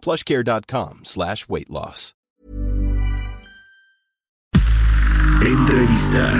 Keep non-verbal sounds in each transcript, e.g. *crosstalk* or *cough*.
plushcare.com slash weight loss. Entrevista.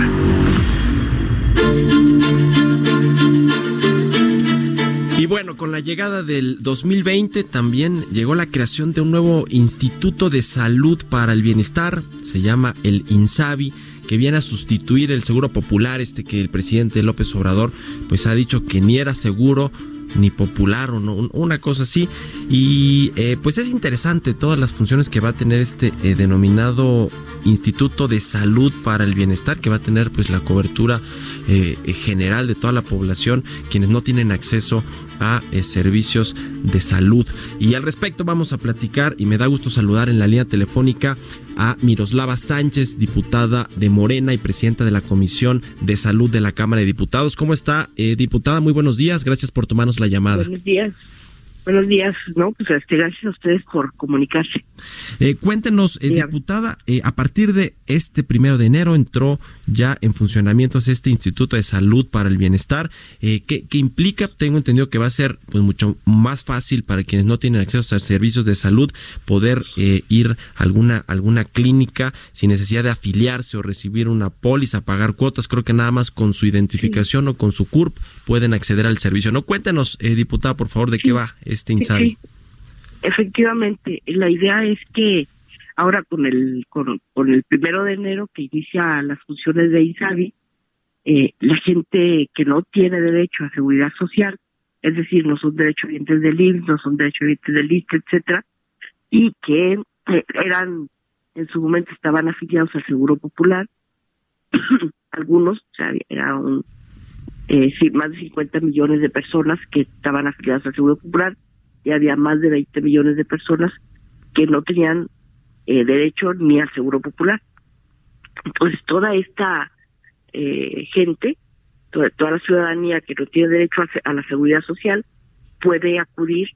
Y bueno, con la llegada del 2020 también llegó la creación de un nuevo Instituto de Salud para el Bienestar, se llama el INSABI que viene a sustituir el seguro popular, este que el presidente López Obrador pues ha dicho que ni era seguro ni popular o no, una cosa así. Y eh, pues es interesante todas las funciones que va a tener este eh, denominado Instituto de Salud para el Bienestar, que va a tener pues la cobertura eh, general de toda la población, quienes no tienen acceso a servicios de salud. Y al respecto vamos a platicar y me da gusto saludar en la línea telefónica a Miroslava Sánchez, diputada de Morena y presidenta de la Comisión de Salud de la Cámara de Diputados. ¿Cómo está, diputada? Muy buenos días. Gracias por tomarnos la llamada. Buenos días. Buenos días, no, pues este, gracias a ustedes por comunicarse. Eh, cuéntenos, eh, diputada, eh, a partir de este primero de enero entró ya en funcionamiento este Instituto de Salud para el Bienestar, eh, que, implica, tengo entendido que va a ser pues mucho más fácil para quienes no tienen acceso a servicios de salud poder ir a alguna, alguna clínica sin necesidad de afiliarse o recibir una póliza, pagar cuotas, creo que nada más con su identificación o con su CURP pueden acceder al servicio. No cuéntenos, diputada, por favor, de qué va este INSABI. Efectivamente, la idea es que ahora con el con, el primero de enero que inicia las funciones de INSABI, eh, la gente que no tiene derecho a seguridad social, es decir, no son derechohabientes del IMSS, no son derechohabientes del ISTE, etcétera, y que eh, eran en su momento estaban afiliados al Seguro Popular, *clears throat* algunos, o sea, era un eh, más de 50 millones de personas que estaban afiliadas al Seguro Popular y había más de 20 millones de personas que no tenían eh, derecho ni al Seguro Popular. Entonces, toda esta eh, gente, toda, toda, la ciudadanía que no tiene derecho a, la seguridad social, puede acudir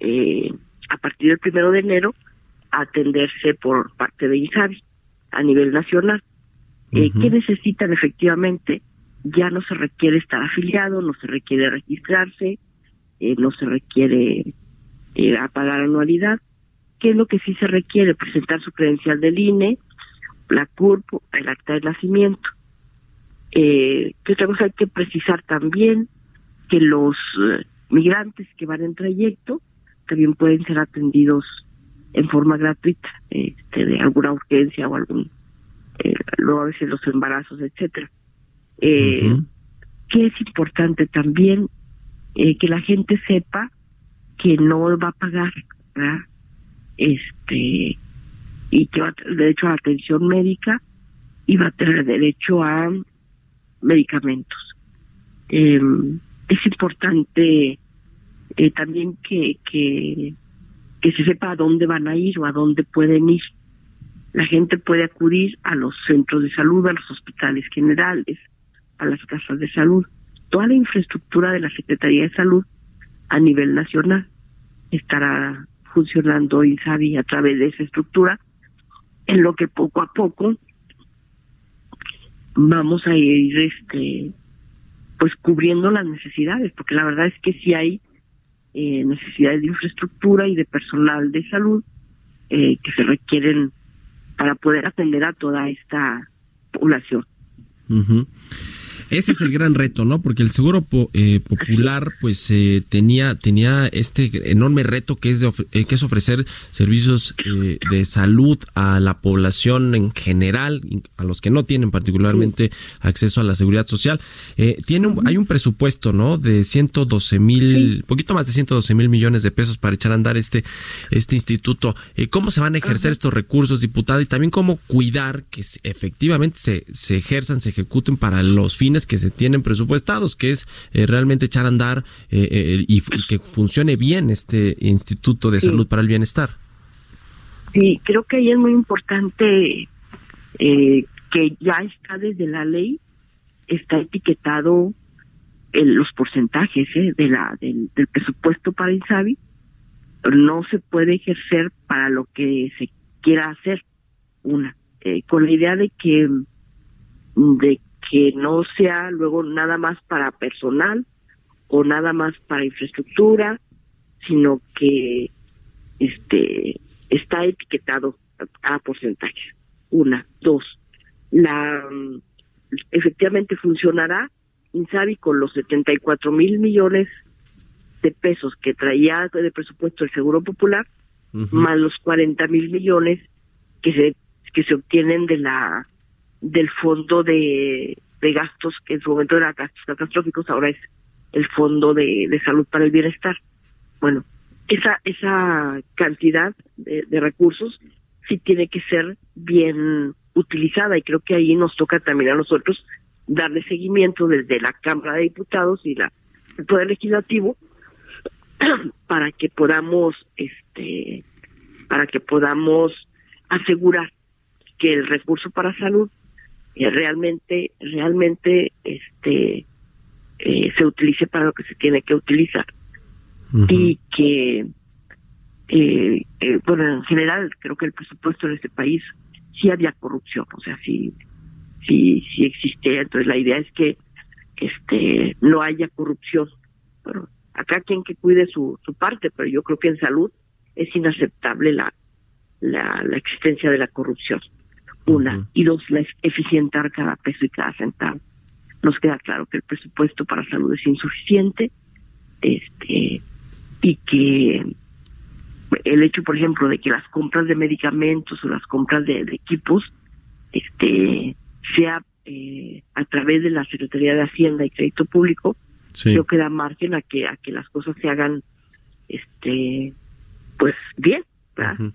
eh, a partir del primero de enero a atenderse por parte de INSABI a nivel nacional. Eh, ¿Qué necesitan efectivamente? Ya no se requiere estar afiliado, no se requiere registrarse, eh, no se requiere eh, pagar anualidad. ¿Qué es lo que sí se requiere? Presentar su credencial del INE, la CURP, el acta de nacimiento. Eh, ¿Qué otra cosa hay que precisar también? Que los eh, migrantes que van en trayecto también pueden ser atendidos en forma gratuita, este, de alguna urgencia o algún, eh, luego a veces los embarazos, etcétera. Eh, Que es importante también eh, que la gente sepa que no va a pagar, ¿verdad? este y que va a tener derecho a la atención médica y va a tener derecho a medicamentos. Eh, es importante eh, también que, que, que se sepa a dónde van a ir o a dónde pueden ir. La gente puede acudir a los centros de salud, a los hospitales generales, a las casas de salud. Toda la infraestructura de la Secretaría de Salud a nivel nacional estará funcionando INSABI a través de esa estructura, en lo que poco a poco vamos a ir este pues cubriendo las necesidades, porque la verdad es que sí hay eh, necesidades de infraestructura y de personal de salud eh, que se requieren para poder atender a toda esta población. Ese es el gran reto, ¿no? Porque el seguro eh, popular, pues, eh, tenía tenía este enorme reto que es de eh, que es ofrecer servicios de salud a la población en general, a los que no tienen particularmente acceso a la seguridad social. tiene hay un presupuesto, ¿no? De 112 mil, poquito más de 112 mil millones de pesos para echar a andar este este instituto. ¿Cómo se van a ejercer estos recursos, diputada? Y también cómo cuidar que efectivamente se se ejerzan, se ejecuten para los fines que se tienen presupuestados, que es eh, realmente echar a andar eh, eh, y, que funcione bien este Instituto de Salud para el Bienestar. Sí, creo que ahí es muy importante eh, que ya está desde la ley, está etiquetado los porcentajes eh, de la del, presupuesto para INSABI. No se puede ejercer para lo que se quiera hacer. Una, eh, con la idea de que de que no sea luego nada más para personal o nada más para infraestructura, sino que este está etiquetado a porcentajes. Una, dos, la efectivamente funcionará Insabi con los 74 mil millones de pesos que traía de presupuesto el Seguro Popular, más los 40 mil millones que se que se obtienen de la del fondo de, de gastos que en su momento era gastos catastróficos, ahora es el fondo de, de salud para el bienestar. Bueno, esa esa cantidad de, de recursos sí tiene que ser bien utilizada y creo que ahí nos toca también a nosotros darle seguimiento desde la Cámara de Diputados y la el Poder Legislativo *clears throat* para que podamos este para que podamos asegurar que el recurso para salud eh, realmente realmente este eh, se utilice para lo que se tiene que utilizar. Y que eh, bueno en general creo que el presupuesto en este país sí había corrupción o sea sí sí sí existe entonces la idea es que este no haya corrupción. Bueno acá quien que cuide su su parte pero yo creo que en salud es inaceptable la la, la existencia de la corrupción una y dos la eficientar cada peso y cada centavo. Nos queda claro que el presupuesto para salud es insuficiente este y que el hecho por ejemplo de que las compras de medicamentos o las compras de, equipos este sea eh, a través de la Secretaría de Hacienda y Crédito Público creo que da margen a que a que las cosas se hagan este pues bien ¿verdad?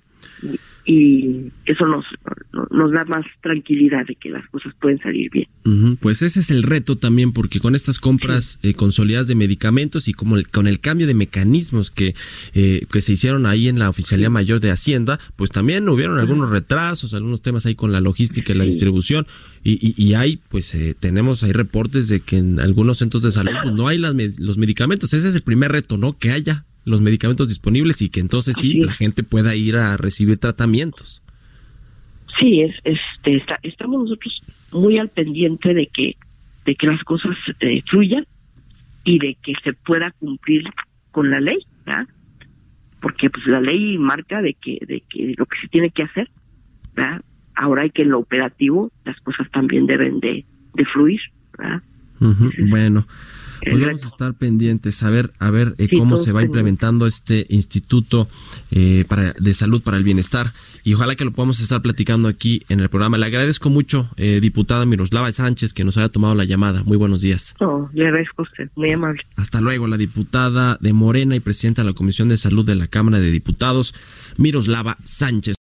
Y eso nos, nos da más tranquilidad de que las cosas pueden salir bien. Pues ese es el reto también, porque con estas compras eh, consolidadas de medicamentos y como con el cambio de mecanismos que, eh, que se hicieron ahí en la Oficialía Mayor de Hacienda, pues también hubieron algunos retrasos, algunos temas ahí con la logística y la distribución. Y, y, hay, pues eh, tenemos, hay reportes de que en algunos centros de salud pues, no hay las, los medicamentos. Ese es el primer reto, ¿no? Que haya los medicamentos disponibles y que entonces sí la gente pueda ir a recibir tratamientos. Sí, es, este, está, estamos nosotros muy al pendiente de que de que las cosas eh, fluyan y de que se pueda cumplir con la ley, ¿verdad? Porque pues la ley marca de que de que lo que se tiene que hacer, ¿verdad? Ahora hay que en lo operativo las cosas también deben de, de fluir, ¿verdad? bueno, pues vamos a estar pendientes a ver, a ver eh, cómo se va implementando este Instituto eh, para, de Salud para el Bienestar y ojalá que lo podamos estar platicando aquí en el programa. Le agradezco mucho, eh, diputada Miroslava Sánchez, que nos haya tomado la llamada. Muy buenos días. Oh, le agradezco a usted, muy amable. Hasta luego, la diputada de Morena y presidenta de la Comisión de Salud de la Cámara de Diputados, Miroslava Sánchez.